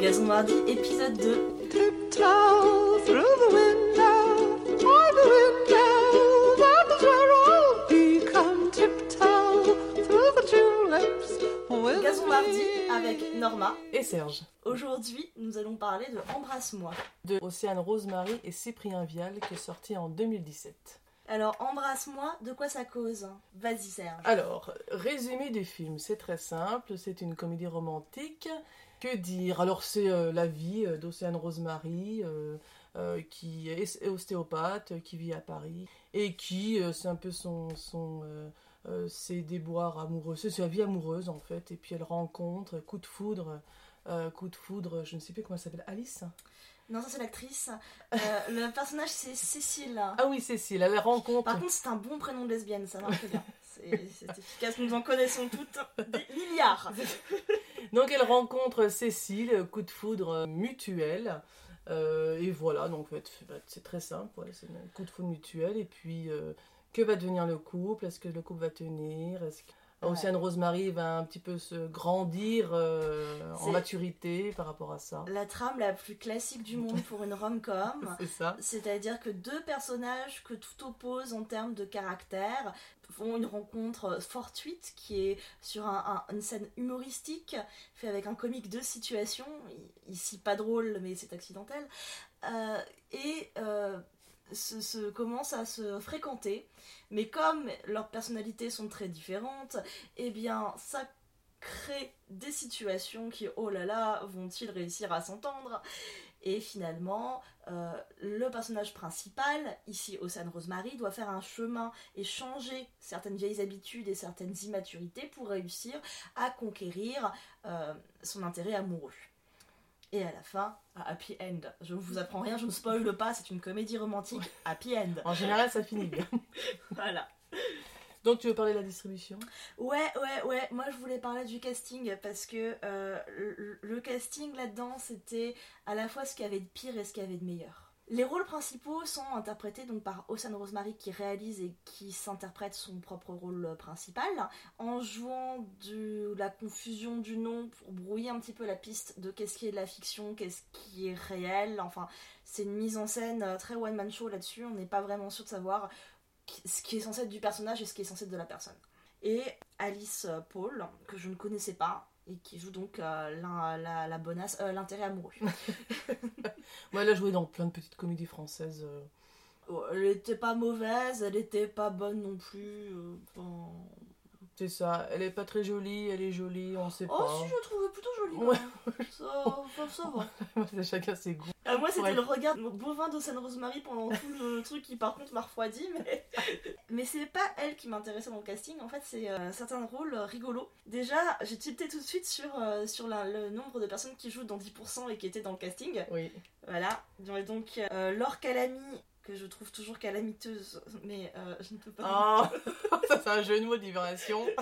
Gazon Mardi, épisode 2. Tiptoe through the window, by the window, that is where I'll be. Come tiptoe through the tulips. with Gazon. Mardi avec Norma. Et Serge, Aujourd'hui, nous allons parler de Embrasse-moi. de Océane Rosemary et Cyprien Vial, qui est sorti en 2017. Alors, Embrasse-moi, de quoi ça cause? Vas-y, Serge. Alors, résumé du film, c'est très simple, c'est une comédie romantique. Que dire? Alors, c'est euh, la vie euh, d'Océane Rosemary, euh, qui est ostéopathe, qui vit à Paris, et qui, c'est un peu son... son ses déboires amoureux, c'est sa vie amoureuse en fait, et puis elle rencontre, coup de foudre, coup de foudre, je ne sais plus comment elle s'appelle, Alice? Non, ça c'est l'actrice. Euh, le personnage c'est Cécile. Ah oui, Cécile, elle rencontre. Par contre, c'est un bon prénom de lesbienne, ça marche bien. C'est c'est efficace, nous en connaissons toutes des milliards. Donc elle rencontre Cécile, coup de foudre mutuel. Euh, et voilà, donc c'est très simple, coup de foudre mutuel. Et puis, euh, que va devenir le couple? Est-ce que le couple va tenir? Ouais. Océane Rosemary va un petit peu se grandir euh, en maturité par rapport à ça La trame la plus classique du monde pour une rom-com. C'est ça C'est-à-dire que deux personnages que tout oppose en termes de caractère font une rencontre fortuite qui est sur un- un- une scène humoristique, fait avec un comique de situation, ici pas drôle mais c'est accidentel, euh, et euh, se, se- commencent à se fréquenter. Mais comme leurs personnalités sont très différentes, eh bien ça crée des situations qui, oh là là, vont-ils réussir à s'entendre? Et finalement, euh, le personnage principal, ici Océane Rosemary, doit faire un chemin et changer certaines vieilles habitudes et certaines immaturités pour réussir à conquérir euh, son intérêt amoureux. Et à la fin, un happy end. Je ne vous apprends rien, je ne spoile pas, c'est une comédie romantique happy end. En général, ça finit bien. Voilà. Donc, tu veux parler de la distribution? Ouais, ouais, ouais. Moi, je voulais parler du casting parce que euh, le, le casting là-dedans, c'était à la fois ce qu'il y avait de pire et ce qu'il y avait de meilleur. Les rôles principaux sont interprétés donc par Océane Rosemary qui réalise et qui s'interprète son propre rôle euh, principal en jouant de la confusion du nom pour brouiller un petit peu la piste de qu'est-ce qui est de la fiction, qu'est-ce qui est réel. Enfin, c'est une mise en scène euh, très one-man show là-dessus. On n'est pas vraiment sûr de savoir ce qui est censé être du personnage et ce qui est censé être de la personne et Alice euh, Paul, que je ne connaissais pas, et qui joue donc euh, la, la bonasse, euh, l'intérêt amoureux. Moi, elle a joué dans plein de petites comédies françaises. euh. Elle était pas mauvaise, elle était pas bonne non plus. euh, C'est ça, elle est pas très jolie, elle est jolie, on sait Oh pas. si, je la trouvais plutôt jolie quand Ouais. même. Ça, enfin, ça va. C'est chacun ses goûts. Euh, moi, c'était Ouais. le regard bovin d'Océane Rosemary pendant tout le truc qui, par contre, m'a refroidi. Mais, mais c'est pas elle qui m'intéressait dans le casting. En fait, c'est euh, certains rôles rigolos. Déjà, j'ai tilté tout de suite sur, euh, sur la- le nombre de personnes qui jouent dans 10% et qui étaient dans le casting. Oui. Voilà. Donc, euh, Laure Calamy, que je trouve toujours calamiteuse, mais euh, je ne peux pas. Oh, ça c'est un jeu de mots de libération.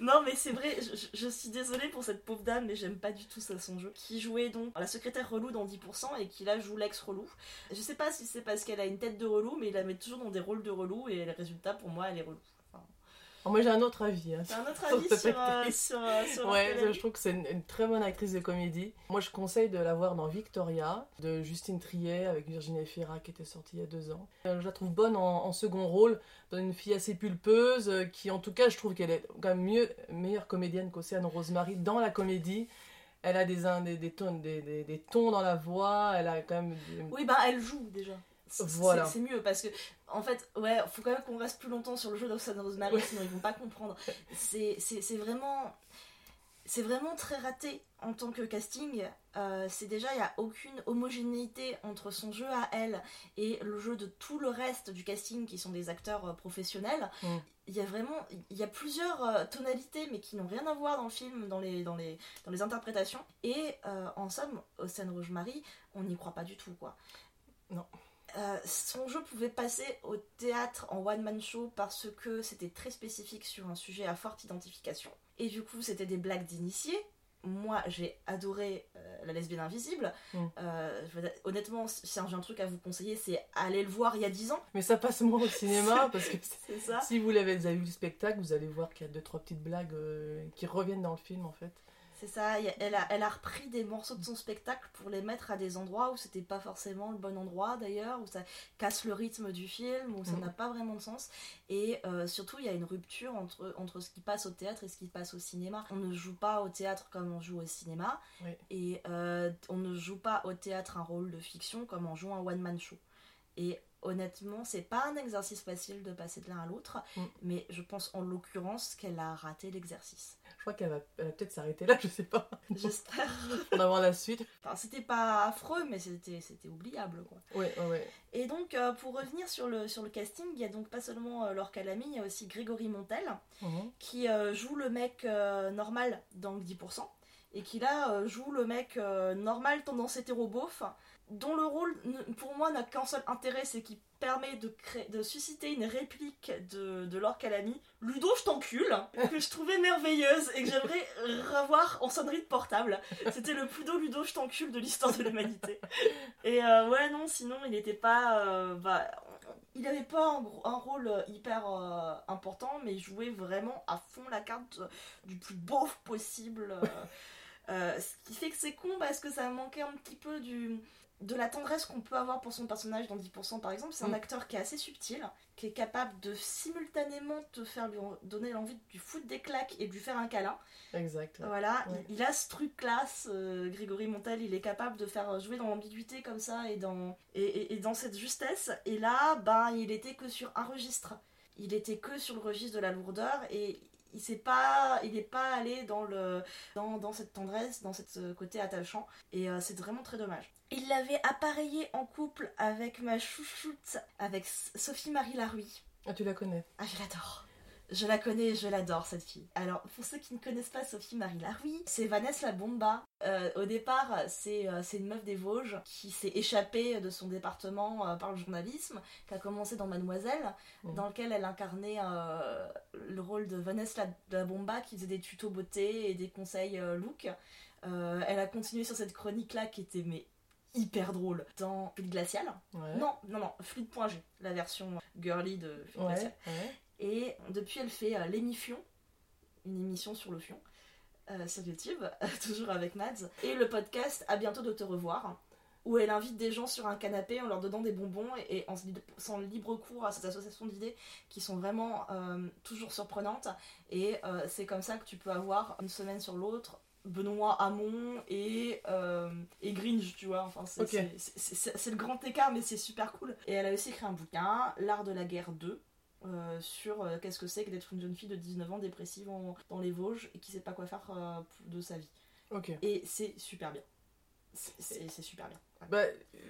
Non, mais c'est vrai, je, je- je suis désolée pour cette pauvre dame, mais j'aime pas du tout ça, son jeu. Qui jouait donc la secrétaire relou dans 10% et qui là joue l'ex relou. Je sais pas si c'est parce qu'elle a une tête de relou, mais il la met toujours dans des rôles de relou et le résultat pour moi, elle est relou. Oh, moi j'ai un autre avis. hein. Un autre avis sur, euh, sur, euh, sur Ouais, je trouve que c'est une, une très bonne actrice de comédie. Moi je conseille de la voir dans Victoria, de Justine Triet avec Virginie Efira qui était sortie il y a deux ans. Euh, Je la trouve bonne en, en second rôle, dans une fille assez pulpeuse, euh, qui en tout cas je trouve qu'elle est quand même mieux, meilleure comédienne qu'Océane Rosemary dans la comédie. Elle a des, des, des, tons, des, des- des tons dans la voix, elle a quand même... des- Oui, bah elle joue déjà. C'est- Voilà. C'est c'est mieux parce que, en fait, ouais, faut quand même qu'on reste plus longtemps sur le jeu d'Océane Rosemary, Ouais. sinon ils vont pas comprendre. C'est vraiment. C'est vraiment très raté en tant que casting. Euh, c'est déjà, il n'y a aucune homogénéité entre son jeu à elle et le jeu de tout le reste du casting qui sont des acteurs euh, professionnels. Il y a vraiment, il y a plusieurs euh, tonalités mais qui n'ont rien à voir dans le film, dans les, dans les, dans les interprétations. Et euh, en somme, Océane Rosemary, on n'y croit pas du tout quoi. Non. Euh, son jeu pouvait passer au théâtre en one-man show parce que c'était très spécifique sur un sujet à forte identification. Et du coup, c'était des blagues d'initiés. Moi, j'ai adoré euh, La lesbienne invisible. Mm. Euh, je veux dire, honnêtement, si j'ai un truc à vous conseiller, c'est aller le voir il y a 10 ans. Mais ça passe moins au cinéma parce que ça. si vous l'avez déjà vu le spectacle, vous allez voir qu'il y a deux trois petites blagues qui reviennent dans le film en fait. C'est ça, elle a, elle a repris des morceaux de son spectacle pour les mettre à des endroits où c'était pas forcément le bon endroit d'ailleurs, où ça casse le rythme du film, où ça Mhm. n'a pas vraiment de sens. Et euh, surtout, il y a une rupture entre, entre ce qui passe au théâtre et ce qui passe au cinéma. On ne joue pas au théâtre comme on joue au cinéma, Oui. et euh, on ne joue pas au théâtre un rôle de fiction comme on joue un one-man show. Et honnêtement, c'est pas un exercice facile de passer de l'un à l'autre, Mm. mais je pense en l'occurrence qu'elle a raté l'exercice. Je crois qu'elle va, peut-être s'arrêter là, je sais pas. J'espère. On va voir la suite. Enfin, c'était pas affreux, mais c'était c'était oubliable, quoi. Ouais, ouais, ouais. Et donc, euh, pour revenir sur le, sur le casting, il y a donc pas seulement euh, Laure Calamy, il y a aussi Grégory Montel, Mhm. qui euh, joue le mec euh, normal dans 10%, et qui là joue le mec normal tendance hétéro-beauf, dont le rôle, pour moi, n'a qu'un seul intérêt, c'est qu'il permet de, susciter une réplique de, de Laure Ludo, je t'encule, que je trouvais merveilleuse et que j'aimerais revoir en sonnerie de portable. C'était le plus Ludo, je t'encule de l'histoire de l'humanité. Et euh, ouais, non, sinon, il n'était pas. euh, bah, il n'avait pas un, rôle hyper euh, important, mais il jouait vraiment à fond la carte du plus beau possible. ce qui fait que c'est con parce que ça manquait un petit peu du, de la tendresse qu'on peut avoir pour son personnage dans 10% par exemple. C'est un Mm. acteur qui est assez subtil, qui est capable de simultanément te faire lui donner l'envie de lui foutre des claques et de lui faire un câlin. Exact. ouais. Voilà, Ouais. il, il a ce truc-là, ce Grégory Montel, il est capable de faire jouer dans l'ambiguïté comme ça et dans, et, et- et dans cette justesse. Et là, ben, il était que sur un registre. Il était que sur le registre de la lourdeur et il s'est pas, il n'est pas allé dans, le, dans, dans cette tendresse, dans ce côté attachant. Et euh, c'est vraiment très dommage. Il l'avait appareillé en couple avec ma chouchoute, avec Sophie-Marie Larouille. Ah, tu la connais Ah, je l'adore. Je la connais, je l'adore cette fille. Alors, pour ceux qui ne connaissent pas Sophie-Marie Larouille, c'est Vanessa La Bomba. Euh, au départ, c'est euh, c'est une meuf des Vosges qui s'est échappée de son département euh, par le journalisme, qui a commencé dans Mademoiselle, Mhm. dans lequel elle incarnait le rôle de Vanessa La, La Bomba qui faisait des tutos beauté et des conseils look. Elle a continué sur cette chronique-là qui était mais hyper drôle dans Fluide Glacial. Ouais. Non, non, non, Fluide.g, la version girly de Fluide Glacial. Ouais, ouais. Et depuis, elle fait euh, l'émission, une émission sur le fion, euh, sur YouTube, toujours avec Mads. Et le podcast À bientôt de te revoir, où elle invite des gens sur un canapé en leur donnant des bonbons et, et en sans libre cours à cette association d'idées qui sont vraiment euh, toujours surprenantes. Et c'est comme ça que tu peux avoir une semaine sur l'autre. Benoît Hamon et, euh, et Gringe, tu vois. Enfin, c'est le grand écart, mais c'est super cool. Et elle a aussi écrit un bouquin, L'art de la guerre 2, euh, sur euh, qu'est-ce que c'est que d'être une jeune fille de 19 ans dépressive en- dans les Vosges et qui sait pas quoi faire euh, de sa vie. Ok. Et c'est super bien. C'est- super bien. Ouais. Bah,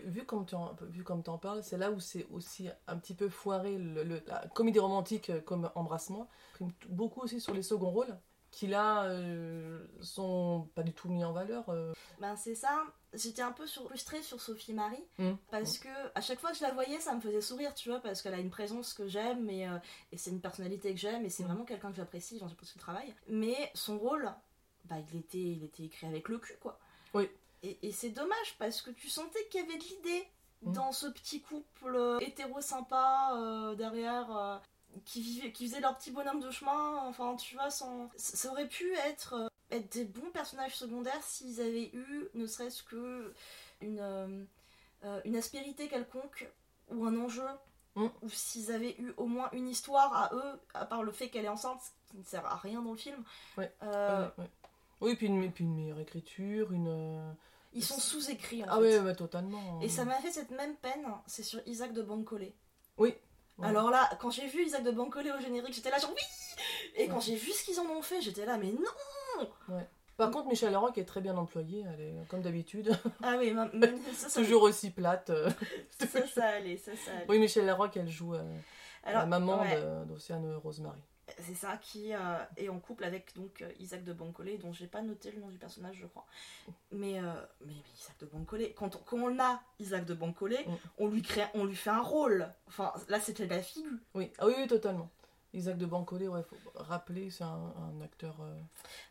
vu comme tu en, vu comme t'en parles, c'est là où c'est aussi un petit peu foiré le, le- la comédie romantique comme Embrasse-moi. prime Beaucoup aussi sur les seconds rôles, qui là euh, sont pas du tout mis en valeur. euh. Ben c'est ça. J'étais un peu sur- frustrée sur Sophie Marie Mm. parce que à chaque fois que je la voyais, ça me faisait sourire, tu vois, parce qu'elle a une présence que j'aime et, euh, et c'est une personnalité que j'aime et c'est Mm. vraiment quelqu'un que j'apprécie, j'en suppose le travail. Mais son rôle, bah il était, il était écrit avec le cul, quoi. Oui. Et, et c'est dommage parce que tu sentais qu'il y avait de l'idée Mm. dans ce petit couple hétéro sympa derrière. Qui, vivait, qui faisait leur petit bonhomme de chemin, enfin tu vois, sans... ça aurait pu être euh, être des bons personnages secondaires s'ils avaient eu ne serait-ce que une, euh, euh, une aspérité quelconque ou un enjeu Mm. ou s'ils avaient eu au moins une histoire à eux à part le fait qu'elle est enceinte ce qui ne sert à rien dans le film Ouais. Euh, Ouais, ouais. Oui, puis une, puis une meilleure écriture, une. ils sont sous-écrits en Ah fait. ouais, ouais, totalement. et ça m'a fait cette même peine c'est sur Isaac de Bancolé Oui. Ouais. alors là quand j'ai vu Isaac de Bancolé au générique j'étais là genre oui et quand j'ai vu ce qu'ils en ont fait j'étais là mais non Par contre, Michel Leroy qui est très bien employée, elle est comme d'habitude, ah oui ça ça, toujours aussi plate. euh. ça, ça allait ça ça allait Oui, Michel Leroy qu'elle joue euh, la maman ouais. d'Océane Rosemary. C'est ça qui euh, est en couple avec donc euh, Isaac de Bancolé, dont j'ai pas noté le nom du personnage, je crois. Mais, euh, mais, mais Isaac de Bancolé, quand on, quand on a Isaac de Bancolé, Mm. on, lui crée, on lui fait un rôle. Enfin, là, c'était la figure. Oui, ah oui, oui, totalement. Isaac de Bancolé, ouais, faut rappeler, c'est un, un acteur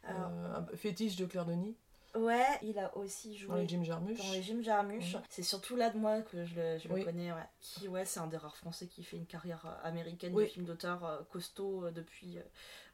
euh, fétiche de Claire Denis. Ouais, il a aussi joué Dans les Jim Jarmusch. dans les Jim Jarmusch. C'est surtout là de moi que je le, je le connais, ouais. Qui, ouais, c'est un des rares français qui fait une carrière euh, américaine Oui. de film d'auteur euh, costaud euh, depuis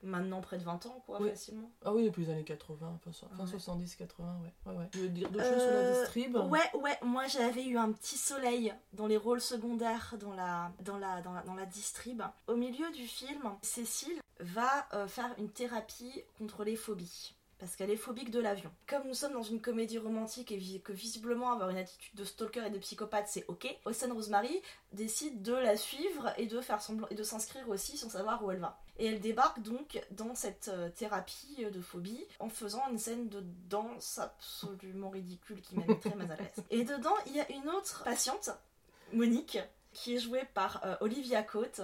maintenant près de 20 ans, quoi, Oui. facilement. Ah oui, depuis les années 80, fin, so- fin Ouais. 70, 80, ouais. ouais, ouais. Veux dire deux choses sur la distrib Ouais, ouais, moi j'avais eu un petit soleil dans les rôles secondaires dans la, dans la, dans la, dans la distrib. Au milieu du film, Cécile va euh, faire une thérapie contre les phobies. Parce qu'elle est phobique de l'avion. Comme nous sommes dans une comédie romantique et que visiblement avoir une attitude de stalker et de psychopathe c'est ok, Austin Rosemary décide de la suivre et de faire semblant et de s'inscrire aussi sans savoir où elle va. Et elle débarque donc dans cette euh, thérapie euh, de phobie en faisant une scène de danse absolument ridicule qui m'a mis très mal à l'aise. Et dedans, il y a une autre patiente, Monique, qui est jouée par euh, Olivia Cote.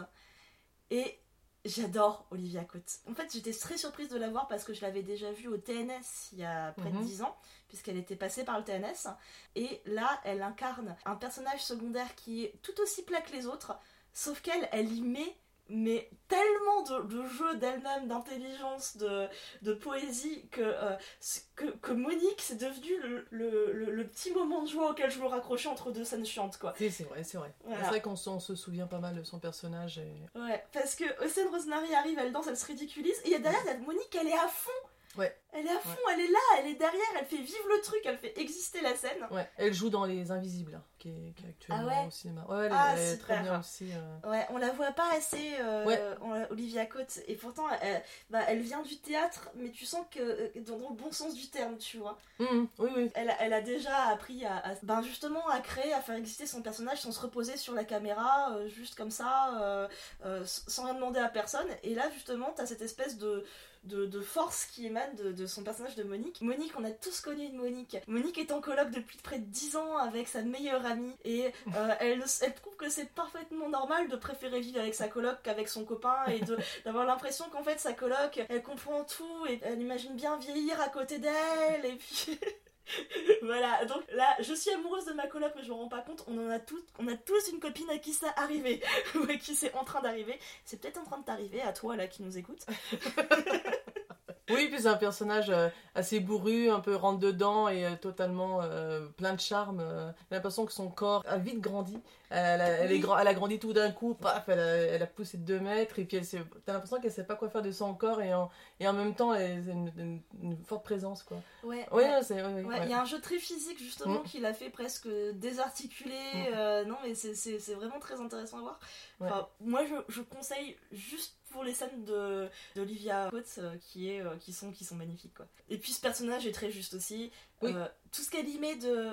Et j'adore Olivia Cote. En fait, j'étais très surprise de la voir parce que je l'avais déjà vue au TNS il y a près de Mhm. 10 ans, puisqu'elle était passée par le TNS. Et là, elle incarne un personnage secondaire qui est tout aussi plat que les autres, sauf qu'elle, elle y met mais tellement de, de jeu d'elle-même, d'intelligence, de, de poésie, que, euh, que, que Monique, c'est devenu le, le, le- le petit moment de joie auquel je me raccrochais entre deux scènes chiantes, quoi. C'est vrai, c'est vrai. Voilà. C'est vrai qu'on se, on se souvient pas mal de son personnage. Et... Ouais, parce que Océane Rosemary arrive, elle danse, elle se ridiculise, et il y a derrière, Monique, elle est à fond Ouais. Elle est à fond, elle est là, elle est derrière, elle fait vivre le truc, elle fait exister la scène. Ouais, elle joue dans Les Invisibles, hein, qui, est, qui est actuellement Ah ouais au cinéma. Ouais, elle, Ah, elle est très bien aussi. euh. Ouais, on la voit pas assez, euh, Ouais. on- Olivia Cote, et pourtant, elle, bah, elle vient du théâtre, mais tu sens que euh, dans, dans le bon sens du terme, tu vois. Mhm, oui, oui. Elle, a- elle a déjà appris à, à- ben justement à créer, à faire exister son personnage sans se reposer sur la caméra, euh, juste comme ça, sans rien demander à personne. Et là, justement, t'as cette espèce de, de, de force qui émane de, de son personnage de Monique. Monique, on a tous connu une Monique. Monique est en coloc depuis près de 10 ans avec sa meilleure amie et euh, elle, elle trouve que c'est parfaitement normal de préférer vivre avec sa coloc qu'avec son copain et d'avoir l'impression qu'en fait sa coloc, elle comprend tout et elle imagine bien vieillir à côté d'elle et puis... voilà, donc là, je suis amoureuse de ma coloc, mais je me rends pas compte. On en a toutes, on a tous une copine à qui ça arrivé, ou à qui c'est en train d'arriver. C'est peut-être en train de t'arriver, à toi là qui nous écoute. Oui, puis c'est un personnage euh, assez bourru, un peu rentre dedans et euh, totalement euh, plein de charme. J'ai l'impression que son corps a vite grandi. Elle, a, elle est Oui. grand- elle a grandi tout d'un coup, paf, elle a, elle a poussé de 2 mètres et puis elle t'as l'impression qu'elle sait pas quoi faire de son corps et en, et en même temps elle a une, une- une forte présence quoi. Ouais, Oui, ouais. il ouais. y a un jeu très physique justement Mm. qui l'a fait presque désarticulé. Mm. non, mais c'est- vraiment très intéressant à voir. Enfin, Moi, je, je conseille juste pour les scènes de d'Olivia Coates euh, qui, est, euh, qui, sont, qui sont magnifiques. Quoi. Et puis ce personnage est très juste aussi. Oui. Euh, tout ce qu'elle y met de,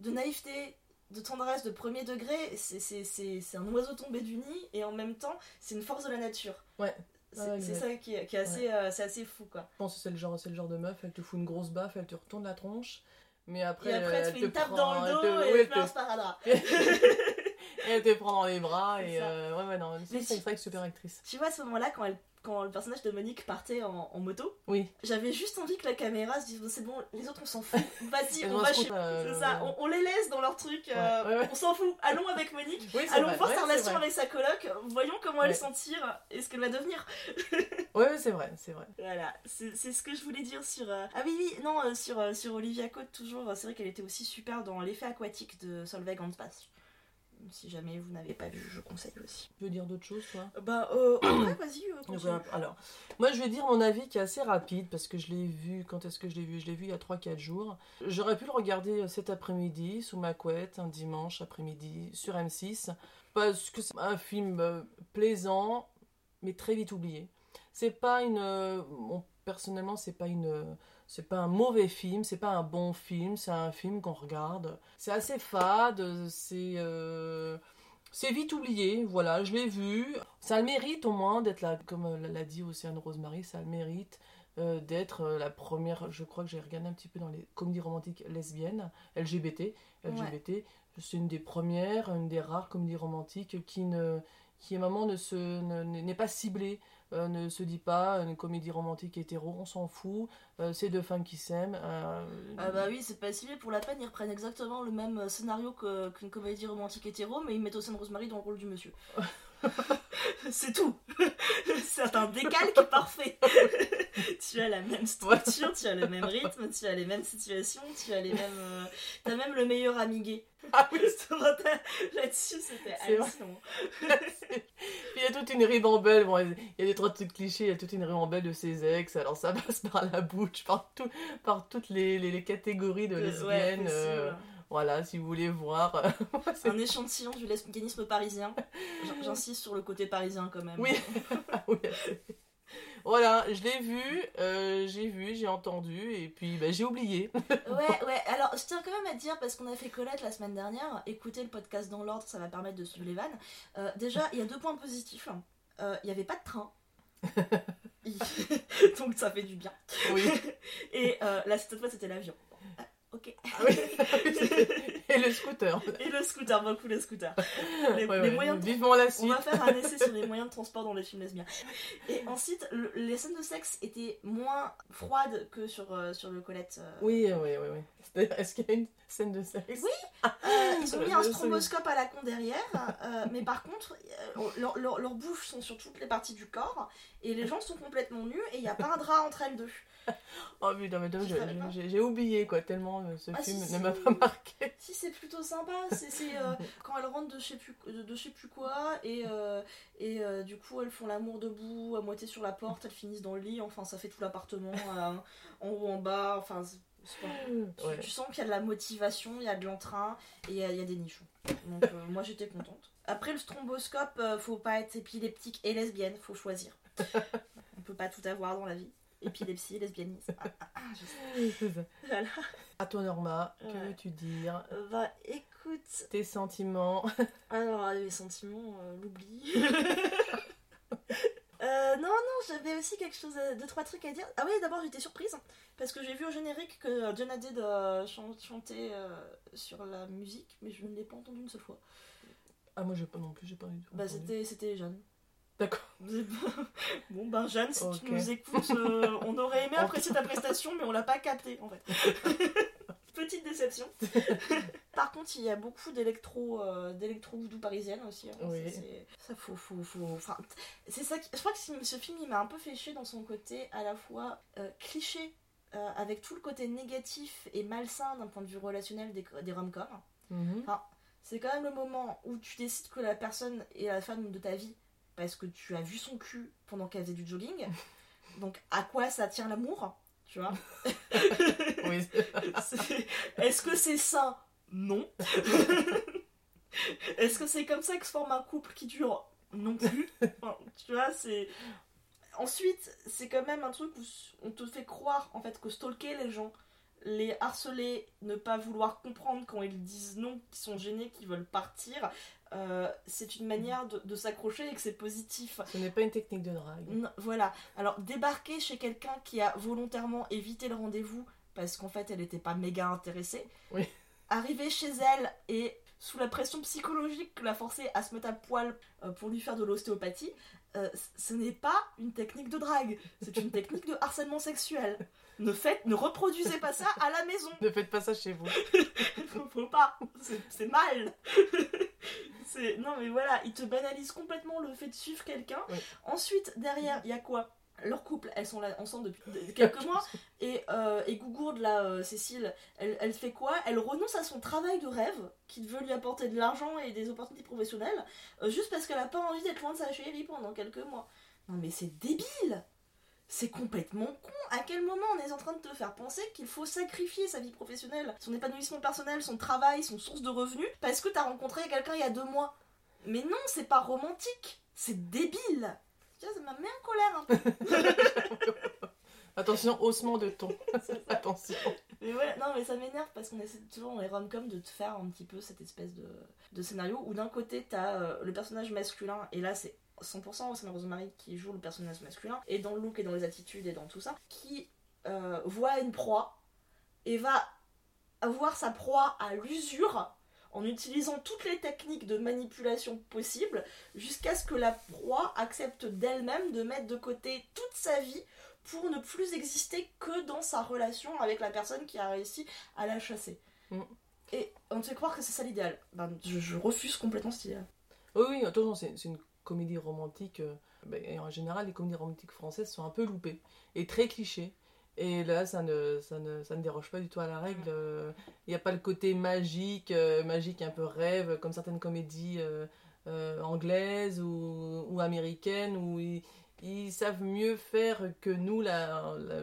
de naïveté, de tendresse, de premier degré, c'est- un oiseau tombé du nid et en même temps, c'est une force de la nature. Ouais. C'est Ouais, ça qui est, qui est assez, euh, c'est assez fou quoi. Je pense que c'est le genre, le genre de meuf, elle te fout une grosse baffe, elle te retourne la tronche. Mais après, et après, elle tu fais une te tape prend- dans le dos te- et elle elle te fait un te- sparadrap. et elle te prend dans les bras et euh, ouais ouais non c'est tu- une vraie super actrice Tu vois, à ce moment-là, quand, elle, quand le personnage de Monique partait en, en moto, oui j'avais juste envie que la caméra se dise c'est bon, les autres on s'en fout, vas-y, on va chez. euh, C'est ça, on, on les laisse dans leur truc, euh, Ouais, ouais, ouais. on s'en fout, allons avec Monique, oui allons vrai voir sa relation vrai. avec sa coloc, voyons comment elle s'en tire et ce qu'elle va devenir. ouais ouais, c'est vrai c'est vrai Voilà, c'est ce que je voulais dire sur. Ah oui, oui, non, sur, sur Olivia Cote, toujours, c'est vrai qu'elle était aussi super dans l'effet aquatique de Solveig en Space. Si jamais vous n'avez pas vu, je conseille aussi. tu veux dire d'autres choses toi Bah, euh, ouais, vas-y, euh, alors. Moi je vais dire mon avis qui est assez rapide parce que je l'ai vu quand est-ce que je l'ai vu? Je l'ai vu il y a 3-4 jours. J'aurais pu le regarder euh, cet après-midi sous ma couette un dimanche après-midi sur M6 parce que c'est un film euh, plaisant mais très vite oublié. C'est pas une euh, bon, personnellement c'est pas une c'est pas un mauvais film c'est pas un bon film c'est un film qu'on regarde. C'est assez fade c'est euh, c'est vite oublié, voilà, je l'ai vu. Ça a le mérite au moins d'être là, comme euh, l'a dit Océane Rosemary, ça a le mérite euh, d'être euh, la première, je crois que j'ai regardé un petit peu dans les comédies romantiques lesbiennes, LGBT, LGBT, c'est une des premières, une des rares comédies romantiques qui ne qui à un moment ne se ne- n'est pas ciblée, euh, ne se dit pas une comédie romantique hétéro, on s'en fout, euh, c'est deux femmes qui s'aiment. euh, Ah bah oui, c'est pas si pour la peine, ils reprennent exactement le même scénario qu'une comédie romantique hétéro, mais ils mettent Océane Rosemary dans le rôle du monsieur. c'est tout C'est un décalque parfait Tu as la même structure, tu as le même rythme, tu as les mêmes situations, tu as les mêmes. euh, T'as même le meilleur ami gay. Ah oui, Là-dessus, c'était hallucinant. Il y a toute une ribambelle, bon, il y a des trois trucs clichés, il y a toute une ribambelle de ses ex, alors ça passe par la bouche, par, tout, par toutes les, les- les catégories de Ouais, lesbiennes. possible. Euh, voilà, si vous voulez voir. c'est- Un échantillon du lesbianisme parisien. J'insiste sur le côté parisien quand même. Oui. Voilà, je l'ai vu, euh, j'ai vu, j'ai entendu, et puis bah, j'ai oublié. Ouais, ouais, alors je tiens quand même à te dire, parce qu'on a fait Colette la semaine dernière, écoutez le podcast dans l'ordre, ça va permettre de suivre les vannes. Euh, déjà, il y a deux points positifs. Euh, Il n'y avait pas de train. Donc ça fait du bien. Oui. Et euh, là, cette fois, c'était l'avion. Ah, ok. Ah oui. et le scooter. Et le scooter, beaucoup le scooter. Les, Ouais, les ouais, moyens de Vivement la On suite. va faire un essai sur les moyens de transport dans les films lesbiens. Et ensuite, le- les scènes de sexe étaient moins froides que sur, euh, sur le Colette. euh. Oui, oui, oui, oui. Est-ce qu'il y a une scène de sexe? Oui. Euh, ils ont mis un stromboscope à la con derrière, euh, mais par contre, euh, leur- leur- leurs bouches sont sur toutes les parties du corps, et les gens sont complètement nus, et il n'y a pas un drap entre elles deux. Oh putain, mais j'ai oublié quoi, tellement ce Ah, film si, ne m'a pas marqué. Si, c'est plutôt sympa, c'est euh, quand elles rentrent de je sais plus, de, de je sais plus quoi, et, euh, et euh, du coup elles font l'amour debout, à moitié sur la porte, elles finissent dans le lit, enfin ça fait tout l'appartement, euh, en haut, en bas, enfin... pas- Tu, Ouais. tu sens qu'il y a de la motivation, il y a de l'entrain et il y, a- il y a des nichons. Donc euh, moi j'étais contente. Après le stromboscope, euh, faut pas être épileptique et lesbienne, faut choisir. On peut pas tout avoir dans la vie. Épilepsie, lesbianisme. Ah, ah, ah, je sais. Voilà. À toi Norma, que Ouais. veux-tu dire? Euh, Bah écoute, Tes sentiments alors les sentiments, euh, l'oubli. Euh, non, non, j'avais aussi quelque chose, à- deux, trois trucs à dire. Ah oui, d'abord j'étais surprise parce que j'ai vu au générique que euh, John Haddad euh, chan- chantait euh, sur la musique, mais je ne l'ai pas entendu une seule fois. Ah moi j'ai pas non plus, j'ai pas du tout. Bah c'était, c'était Jeanne. D'accord. bon ben Jeanne, si tu nous écoutes, euh, on aurait aimé apprécier ta prestation, mais on l'a pas capté en fait. Petite déception. Par contre, il y a beaucoup d'électro, euh, d'électro voodoo parisienne aussi. hein. Oui. Ça faut, faut, faut. Enfin, c'est ça. Qui... Je crois que ce film, il m'a un peu fait chier dans son côté à la fois euh, cliché, euh, avec tout le côté négatif et malsain d'un point de vue relationnel des, des rom-coms. Mhm. C'est quand même le moment où tu décides que la personne est la femme de ta vie parce que tu as vu son cul pendant qu'elle faisait du jogging. Donc à quoi ça tient l'amour? Tu vois Oui. Est-ce que c'est sain Non. Est-ce que c'est comme ça que se forme un couple qui dure? Non plus. Enfin, tu vois, c'est. Ensuite, c'est quand même un truc où on te fait croire en fait que stalker les gens, les harceler, ne pas vouloir comprendre quand ils disent non, qu'ils sont gênés, qu'ils veulent partir, euh, c'est une manière de, de s'accrocher et que c'est positif. Ce n'est pas une technique de drague. Non, voilà. Alors, débarquer chez quelqu'un qui a volontairement évité le rendez-vous parce qu'en fait elle n'était pas méga intéressée. Oui. Arriver chez elle et sous la pression psychologique que la forcer à se mettre à poil euh, pour lui faire de l'ostéopathie, euh, ce n'est pas une technique de drague, c'est une technique de harcèlement sexuel. Ne faites, ne reproduisez pas ça à la maison. Ne faites pas ça chez vous. Faut, faut pas, c'est mal. C'est- non mais voilà, ils te banalisent complètement le fait de suivre quelqu'un. Ensuite, derrière, il y a quoi? Leur couple, elles sont là ensemble depuis de- quelques mois, et, euh, et Gougourde, là, euh, Cécile, elle, elle fait quoi? Elle renonce à son travail de rêve, qui veut lui apporter de l'argent et des opportunités professionnelles, euh, juste parce qu'elle a pas envie d'être loin de sa chérie pendant quelques mois. Non mais c'est débile C'est complètement con À quel moment on est en train de te faire penser qu'il faut sacrifier sa vie professionnelle, son épanouissement personnel, son travail, son source de revenus, parce que t'as rencontré quelqu'un il y a deux mois? Mais non, c'est pas romantique C'est débile Tiens, ça m'a mis en colère un peu. Attention, haussement de ton. Attention. Mais ouais, non, mais ça m'énerve parce qu'on essaie toujours dans les rom-coms de te faire un petit peu cette espèce de, de scénario où d'un côté t'as euh, le personnage masculin, et là c'est 100% Rosanna Rosemary qui joue le personnage masculin, et dans le look et dans les attitudes et dans tout ça, qui euh, voit une proie et va avoir sa proie à l'usure en utilisant toutes les techniques de manipulation possibles jusqu'à ce que la proie accepte d'elle-même de mettre de côté toute sa vie pour ne plus exister que dans sa relation avec la personne qui a réussi à la chasser. Mm. Et on te fait croire que c'est ça l'idéal. Ben, je, je refuse complètement cet idéal. Oui, oui, attention, c'est une comédie romantique. euh, ben, en général, les comédies romantiques françaises sont un peu loupées et très clichés. Et là, ça ne, ça déroge pas du tout à la règle. Euh, Il n'y a pas le côté magique, euh, magique un peu rêve, comme certaines comédies euh, euh, anglaises ou, ou ils savent mieux faire que nous la, la,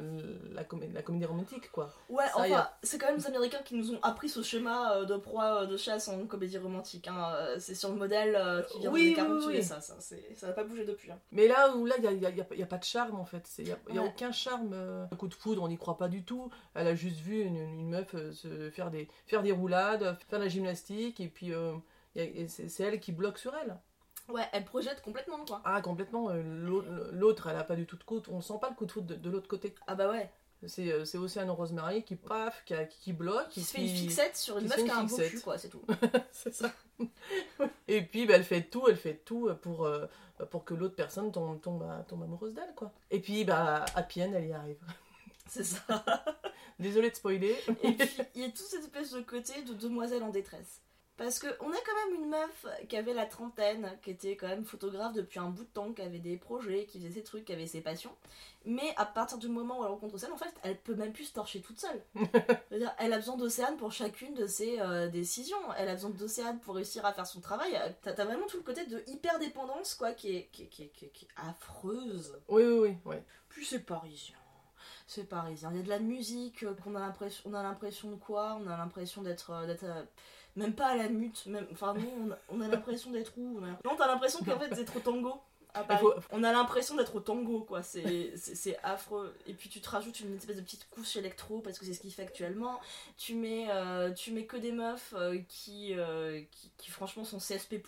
la, comé- la comédie romantique, quoi. Ouais, Ça, enfin, a- c'est quand même les Américains qui nous ont appris ce schéma euh, de proie euh, de chasse en comédie romantique. hein. Euh, C'est sur le modèle qui vient Oui, des 40 oui, oui. ça, ça, ça n'a pas bougé depuis. hein. Mais là où là, il n'y a, pas de charme en fait. Il n'y a, aucun charme. Le coup de foudre, on n'y croit pas du tout. Elle a juste vu une, une meuf se faire des, faire des roulades, faire de la gymnastique, et puis euh, c'est elle qui bloque sur elle. Ouais, elle projette complètement quoi. Ah, complètement. euh, l'au- L'autre, elle a pas du tout de de- On sent pas le coup de foudre de, de l'autre côté. Ah bah ouais. C'est euh, c'est Océane Rosemary qui paf, qui, qui bloque. Qui se fait une fixette sur une meuf qui a un beau cul quoi, c'est tout. c'est ça. et puis bah, elle fait tout, elle fait tout pour, euh, pour que l'autre personne tombe, tombe, tombe amoureuse d'elle, quoi. Et puis bah, Happy End, elle y arrive. C'est ça. Désolée de spoiler. Et puis, il y a toute cette espèce de côté de demoiselle en détresse. Parce que on a quand même une meuf qui avait la trentaine, qui était quand même photographe depuis un bout de temps, qui avait des projets, qui faisait ses trucs, qui avait ses passions. Mais à partir du moment où elle rencontre Océane, en fait, elle peut même plus se torcher toute seule. Elle a besoin d'Océane pour chacune de ses euh, décisions. Elle a besoin d'Océane pour réussir à faire son travail. T'as t'as vraiment tout le côté de hyper dépendance, quoi, qui est, qui est- qui est- qui est- qui est affreuse. Oui, oui, oui. oui. Puis c'est parisien. C'est parisien. Il y a de la musique euh, qu'on a l'impression, on a l'impression de quoi? On a l'impression d'être, euh, d'être euh, même pas à la mute. Même, enfin nous, on a, on a l'impression d'être où Non, t'as l'impression qu'en fait d'être au tango. À Paris. faut- On a l'impression d'être au tango, quoi. C'est affreux. Et puis tu te rajoutes une espèce de petite couche électro parce que c'est ce qu'il fait actuellement. Tu mets, euh, tu mets que des meufs euh, qui, euh, qui, qui, franchement sont CSP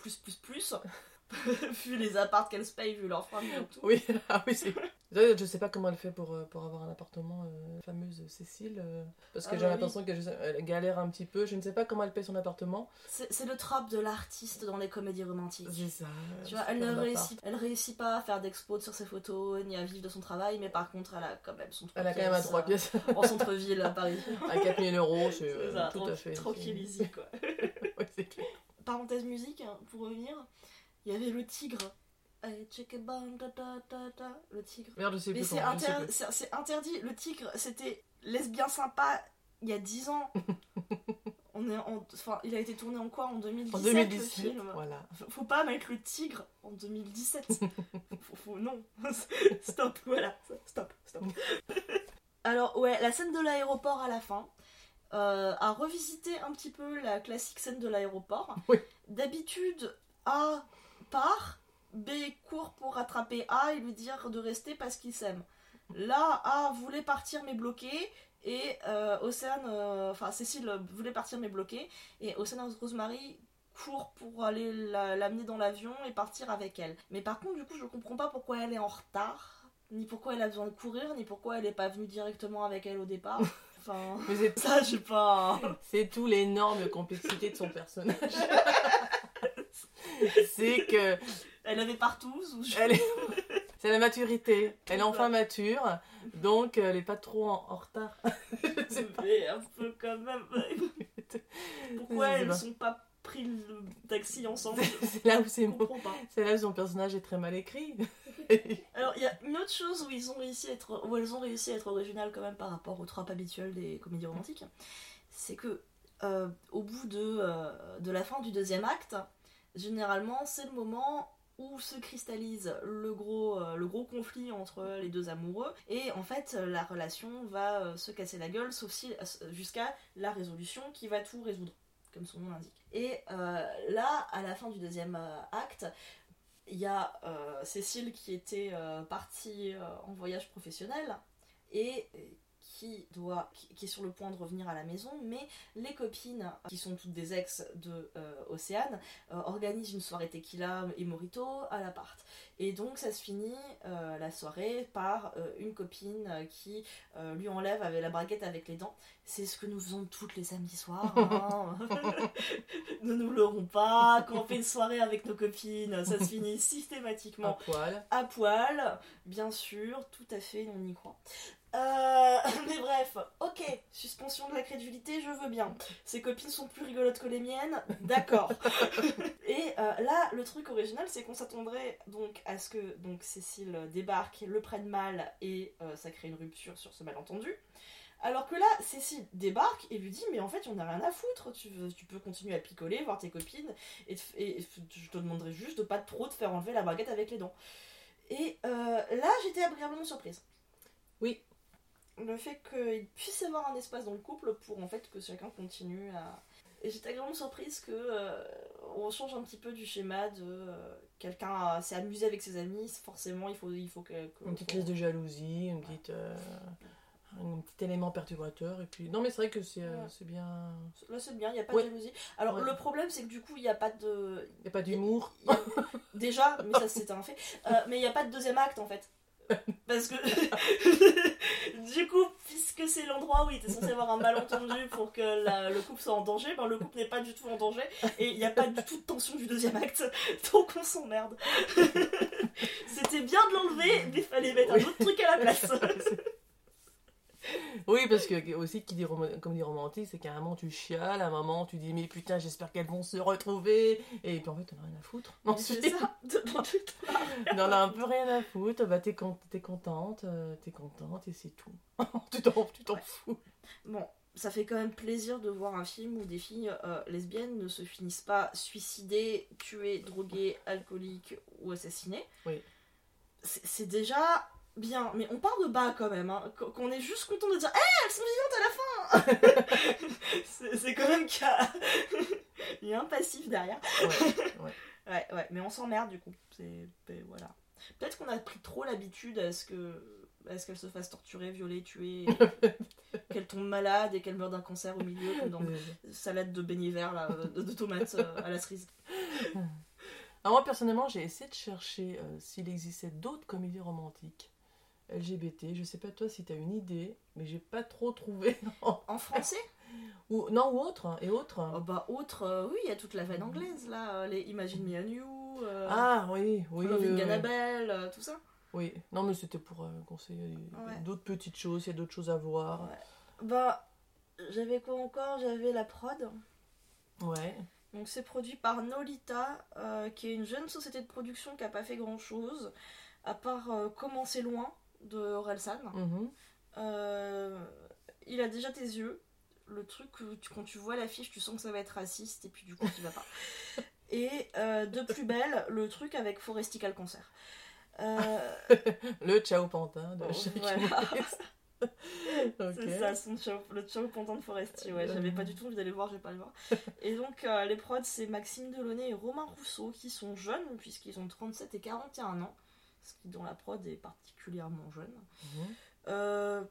vu les apparts qu'elles se payent, vu leur femme. Oui, ah oui, c'est. Je sais pas comment elle fait pour, euh, pour avoir un appartement, euh, la fameuse Cécile. euh, parce que Ah j'ai bah l'impression qu'elle elle galère un petit peu. Je ne sais pas comment elle paye son appartement. C'est le trap de l'artiste dans les comédies romantiques. C'est ça. Tu vois, elle ne réussit, elle réussit pas à faire d'expos sur ses photos, ni à vivre de son travail, mais par contre, elle a quand même son 3 Elle a quand même un pièces, 3 euh, pièces en centre-ville à Paris. à 4000 euros. C'est euh, tout à fait. Tranquille, easy, quoi. Ouais, c'est clair. Parenthèse musique, hein, pour revenir, il y avait le tigre. Le tigre. Merde, je sais Mais plus. c'est inter- plus. c'est- interdit. Le tigre, c'était lesbien sympa il y a 10 ans. On est en... enfin, il a été tourné en quoi En 2017, En le 2017, film voilà. Faut- pas mettre le tigre en 2017. faut, faut- non. stop, voilà. Stop, stop. Alors, ouais, la scène de l'aéroport à la fin. euh, a revisité un petit peu la classique scène de l'aéroport. Oui. D'habitude, A part, B court pour rattraper A et lui dire de rester parce qu'il s'aime. Là, A voulait partir mais bloqué. Et euh, Océane, euh, enfin Cécile voulait partir mais bloqué. Et Océane Rosemary court pour aller la- l'amener dans l'avion et partir avec elle. Mais par contre, du coup, je comprends pas pourquoi elle est en retard, ni pourquoi elle a besoin de courir, ni pourquoi elle est pas venue directement avec elle au départ. Enfin, Mais c'est- ça, j'ai pas. c'est tout l'énorme complexité de son personnage. c'est que Elle avait partout. ou je- elle est... c'est la maturité. Elle est enfin mature, donc elle est pas trop en, en retard. Mais un peu quand même. Pourquoi elles pas. sont pas pris le taxi ensemble? C'est là où c'est pas. C'est là où son personnage est très mal écrit. Alors, il y a une autre chose où, ils ont réussi à être, où elles ont réussi à être originales quand même par rapport aux tropes habituelles des comédies romantiques. C'est que, euh, au bout de, euh, de la fin du deuxième acte, généralement, c'est le moment où se cristallise le gros, euh, le gros conflit entre les deux amoureux. Et en fait, la relation va euh, se casser la gueule, sauf si, euh, jusqu'à la résolution qui va tout résoudre, comme son nom l'indique. Et euh, là, à la fin du deuxième euh, acte, il y a euh, Cécile qui était euh, partie euh, en voyage professionnel et euh, qui doit qui, est sur le point de revenir à la maison mais les copines qui sont toutes des ex de euh, Océane euh, organisent une soirée tequila et mojito à l'appart et donc ça se finit euh, la soirée par euh, une copine euh, qui euh, lui enlève avec la braguette avec les dents c'est ce que nous faisons toutes les samedis soirs hein. ne nous leurrons pas quand on fait une soirée avec nos copines ça se finit À systématiquement poil. à poil, bien sûr, tout à fait, on y croit. Euh, mais bref, Ok, suspension de la crédulité, je veux bien. Ses copines sont plus rigolotes que les miennes, d'accord. Et euh, là, le truc original, c'est qu'on s'attendrait donc à ce que donc Cécile débarque, le prenne mal et euh, ça crée une rupture sur ce malentendu. Alors que là, Cécile débarque et lui dit Mais en fait, on a rien à foutre, tu, veux- tu peux continuer à picoler, voir tes copines, et, te- et- et je te demanderai juste de pas trop te faire enlever la baguette avec les dents. Et euh, là, j'étais agréablement surprise. Oui. Le fait qu'il puisse y avoir un espace dans le couple pour en fait que chacun continue à. Et j'étais agréablement surprise que euh, on change un petit peu du schéma de euh, quelqu'un s'est amusé avec ses amis, forcément il faut, il faut que. que- Une petite crise de jalousie, une petite, euh, un petit élément perturbateur. Et puis... Non, mais c'est vrai que c'est Ouais. c'est bien. Là c'est bien, il n'y a pas Ouais. de jalousie. Alors le problème c'est que du coup il n'y a pas de. Il n'y a pas d'humour. a- Déjà, mais ça c'était un fait. Mais il n'y a pas de deuxième acte en fait. Parce que du coup, puisque c'est l'endroit où il était censé avoir un malentendu pour que la- le couple soit en danger, ben le couple n'est pas du tout en danger et il n'y a pas du tout de tension du deuxième acte, donc on s'emmerde. C'était bien de l'enlever, mais il fallait mettre un autre truc à la place. Oui, parce que aussi, qui dit rom- comédie romantique, c'est qu'à un moment tu chiales, à un moment tu dis mais putain, j'espère qu'elles vont se retrouver. Et puis en fait, t'en as rien à foutre. Ensuite, C'est ça. T'en as un peu rien à foutre. Bah, t'es con- contente, euh, t'es contente et c'est tout. tu t'en Ouais. fous. Bon, ça fait quand même plaisir de voir un film où des filles euh, lesbiennes ne se finissent pas suicidées, tuées, droguées, alcooliques ou assassinées. Oui. C'est déjà bien, mais on part de bas quand même, hein, qu- qu'on est juste content de dire Eh, elles sont vivantes à la fin C'est quand même qu'il y y a un passif derrière. Ouais, ouais. Ouais, ouais, mais on s'emmerde du coup. C'est. ben, voilà. Peut-être qu'on a pris trop l'habitude à ce que. à ce qu'elle se fasse torturer, violer, tuer, qu'elle tombe malade et qu'elle meurt d'un cancer au milieu, comme dans salade de beignets verts, là, de, de tomates euh, à la cerise. Alors moi personnellement, j'ai essayé de chercher euh, s'il existait d'autres comédies romantiques LGBT. Je sais pas toi si t'as une idée, mais j'ai pas trop trouvé. En français ou non ou autre et autres. oh, Bah, autre, euh, oui, il y a toute la veine anglaise, là, euh, les Imagine Me and You, euh, Ah oui, oui. Loving. Annabelle, euh, tout ça. Oui, non mais c'était pour conseiller Ouais. d'autres petites choses, il y a d'autres choses à voir. Ouais. Bah, j'avais quoi encore? J'avais la prod. Ouais. Donc c'est produit par Nolita, euh, qui est une jeune société de production qui a pas fait grand chose, à part euh, Commencer loin de Orelsan. Mhm. Euh, il a déjà tes yeux. Le truc, tu- quand tu vois l'affiche, tu sens que ça va être raciste et puis du coup tu vas pas. Et euh, de plus belle, le truc avec Forestical Concert. Euh, Le Ciao Pantin de Oh, Jacques voilà. Maurice. Ok. C'est ça, son ciao- le ciao content de Foresti. Ouais, j'avais pas du tout envie d'aller voir, je vais pas le voir. Et donc, les prods, c'est Maxime Delaunay et Romain Rousseau qui sont jeunes, puisqu'ils ont 37 et 41 ans. Ce qui, dans la prod, est particulièrement jeune. Mhm. Euh,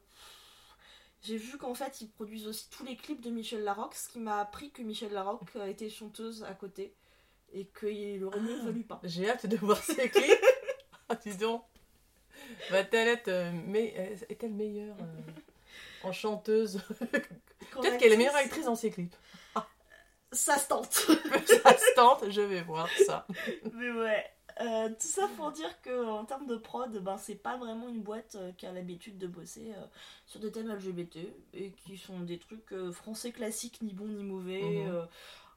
J'ai vu qu'en fait, ils produisent aussi tous les clips de Michel Larocque, ce qui m'a appris que Michel Larocque a été chanteuse à côté. Et qu'il aurait mieux valu pas. J'ai hâte de voir ces clips. ah, dis donc. Va-t-elle être euh, mais, euh, est-elle meilleure euh, en chanteuse Peut-être qu'elle est meilleure actrice dans ses clips. Ça se tente ça se tente, je vais voir ça. Mais ouais, euh, tout ça pour dire que en termes de prod, ben, c'est pas vraiment une boîte euh, qui a l'habitude de bosser euh, sur des thèmes LGBT et qui sont des trucs français classiques, ni bons ni mauvais, Mhm.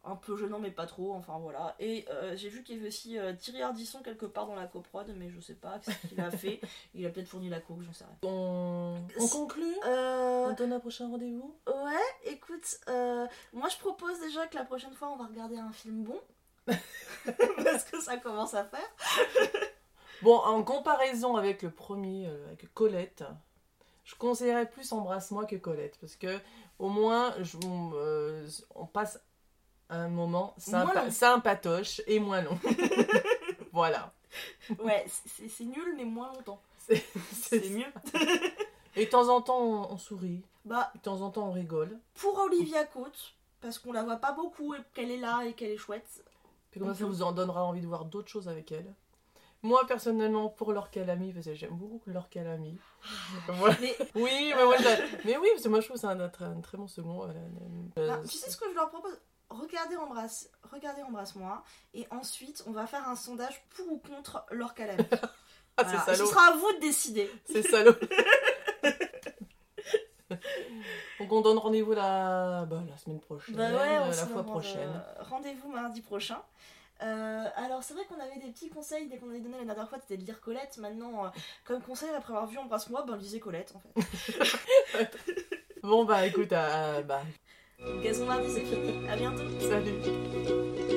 un peu gênants mais pas trop, enfin voilà. Et j'ai vu qu'il y avait aussi Thierry Ardisson quelque part dans la coprod, mais je sais pas ce qu'il a fait. Il a peut-être fourni la coke, j'en sais rien. On, on conclut? On donne un prochain rendez-vous? ouais, écoute, moi je propose déjà que la prochaine fois on va regarder un film bon. Parce que ça commence à faire. Bon, en comparaison avec le premier, euh, avec Colette, je conseillerais plus Embrasse-moi que Colette. Parce que au moins, je- on, euh, on passe un moment sympa, sympatoche et moins long. voilà. Ouais, c'est nul mais moins longtemps. C'est- mieux. Et de temps en temps, on, on sourit. Bah, De temps en temps, on rigole. pour Olivia Cote, parce qu'on la voit pas beaucoup et qu'elle est là et qu'elle est chouette. Puis comme ça, ça vous en donnera envie de voir d'autres choses avec elle. Moi, personnellement, pour Laure Calamy, parce que j'aime beaucoup Laure Calamy. Voilà. Mais Oui, mais, moi, je- mais oui, parce que moi, je trouve que c'est un, très- un très bon second. euh, euh, bah, tu sais ce que je leur propose? Regardez Embrasse, regardez Embrasse-moi, et ensuite on va faire un sondage pour ou contre Laure Calamy. Ah, Voilà. c'est Et Ce salaud. sera à vous de décider. C'est salaud. Donc on donne rendez-vous la... Bah, la semaine prochaine, Bah ouais, euh, la fois prochaine. euh, Rendez-vous mardi prochain. Euh, alors c'est vrai qu'on avait des petits conseils dès qu'on avait donné la dernière fois, c'était de lire Colette. Maintenant, euh, comme conseil après avoir vu Embrasse-moi, ben lisez Colette en fait. Bon bah écoute, bah, Gazon mardi c'est fini, à bientôt. salut.